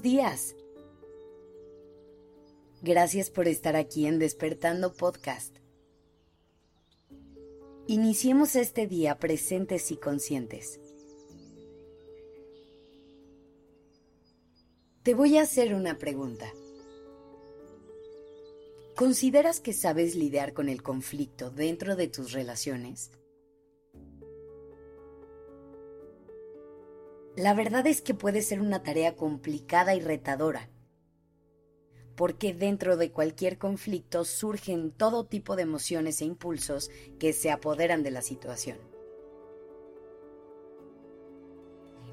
días. Gracias por estar aquí en Despertando Podcast. Iniciemos este día presentes y conscientes. Te voy a hacer una pregunta. ¿Consideras que sabes lidiar con el conflicto dentro de tus relaciones? La verdad es que puede ser una tarea complicada y retadora, porque dentro de cualquier conflicto surgen todo tipo de emociones e impulsos que se apoderan de la situación.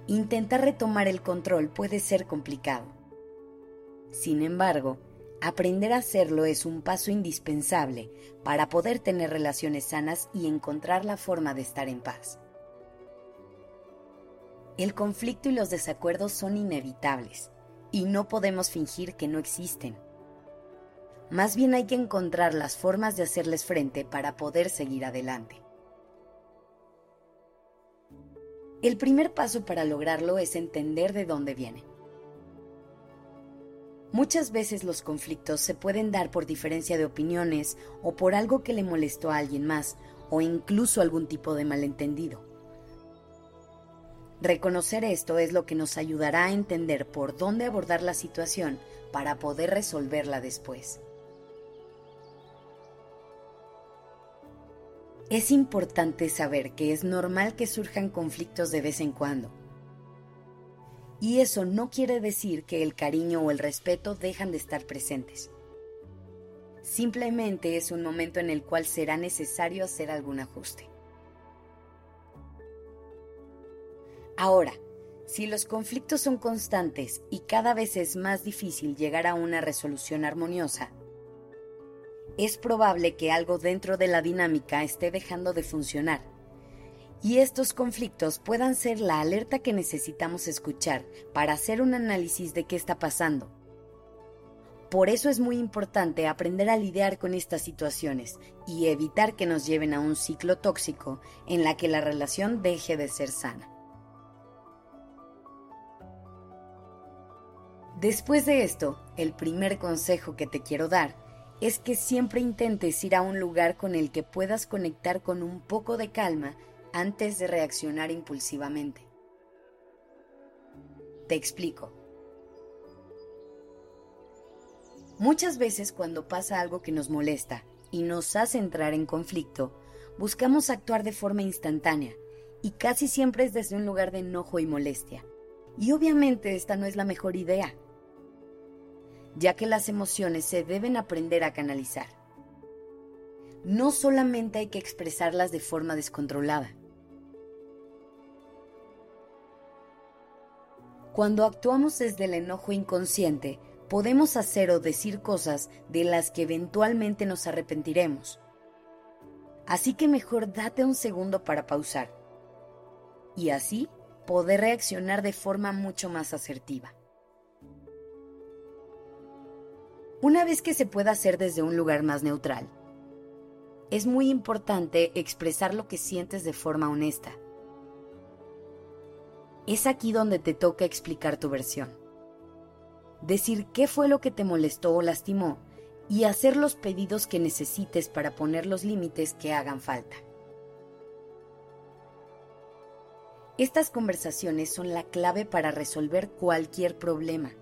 Intentar retomar el control puede ser complicado. Sin embargo, aprender a hacerlo es un paso indispensable para poder tener relaciones sanas y encontrar la forma de estar en paz. El conflicto y los desacuerdos son inevitables y no podemos fingir que no existen. Más bien hay que encontrar las formas de hacerles frente para poder seguir adelante. El primer paso para lograrlo es entender de dónde viene. Muchas veces los conflictos se pueden dar por diferencia de opiniones o por algo que le molestó a alguien más o incluso algún tipo de malentendido. Reconocer esto es lo que nos ayudará a entender por dónde abordar la situación para poder resolverla después. Es importante saber que es normal que surjan conflictos de vez en cuando. Y eso no quiere decir que el cariño o el respeto dejan de estar presentes. Simplemente es un momento en el cual será necesario hacer algún ajuste. Ahora, si los conflictos son constantes y cada vez es más difícil llegar a una resolución armoniosa, es probable que algo dentro de la dinámica esté dejando de funcionar. Y estos conflictos puedan ser la alerta que necesitamos escuchar para hacer un análisis de qué está pasando. Por eso es muy importante aprender a lidiar con estas situaciones y evitar que nos lleven a un ciclo tóxico en la que la relación deje de ser sana. Después de esto, el primer consejo que te quiero dar es que siempre intentes ir a un lugar con el que puedas conectar con un poco de calma antes de reaccionar impulsivamente. Te explico. Muchas veces cuando pasa algo que nos molesta y nos hace entrar en conflicto, buscamos actuar de forma instantánea y casi siempre es desde un lugar de enojo y molestia. Y obviamente esta no es la mejor idea ya que las emociones se deben aprender a canalizar. No solamente hay que expresarlas de forma descontrolada. Cuando actuamos desde el enojo inconsciente, podemos hacer o decir cosas de las que eventualmente nos arrepentiremos. Así que mejor date un segundo para pausar y así poder reaccionar de forma mucho más asertiva. Una vez que se pueda hacer desde un lugar más neutral, es muy importante expresar lo que sientes de forma honesta. Es aquí donde te toca explicar tu versión. Decir qué fue lo que te molestó o lastimó y hacer los pedidos que necesites para poner los límites que hagan falta. Estas conversaciones son la clave para resolver cualquier problema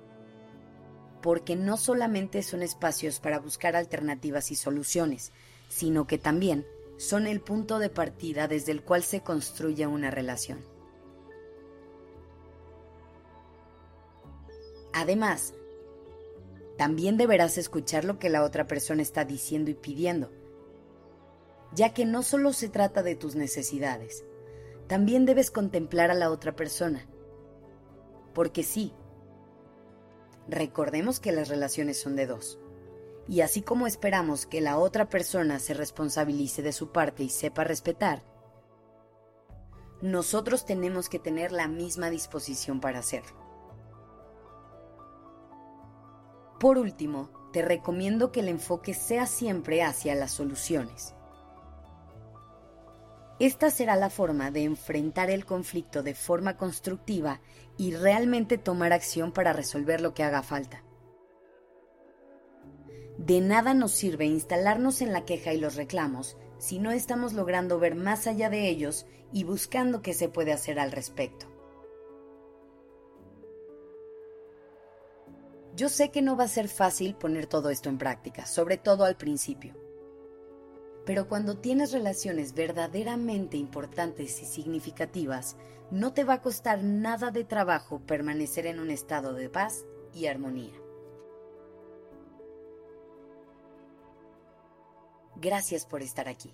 porque no solamente son espacios para buscar alternativas y soluciones, sino que también son el punto de partida desde el cual se construye una relación. Además, también deberás escuchar lo que la otra persona está diciendo y pidiendo, ya que no solo se trata de tus necesidades, también debes contemplar a la otra persona, porque sí, Recordemos que las relaciones son de dos. Y así como esperamos que la otra persona se responsabilice de su parte y sepa respetar, nosotros tenemos que tener la misma disposición para hacerlo. Por último, te recomiendo que el enfoque sea siempre hacia las soluciones. Esta será la forma de enfrentar el conflicto de forma constructiva y realmente tomar acción para resolver lo que haga falta. De nada nos sirve instalarnos en la queja y los reclamos si no estamos logrando ver más allá de ellos y buscando qué se puede hacer al respecto. Yo sé que no va a ser fácil poner todo esto en práctica, sobre todo al principio. Pero cuando tienes relaciones verdaderamente importantes y significativas, no te va a costar nada de trabajo permanecer en un estado de paz y armonía. Gracias por estar aquí.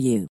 you.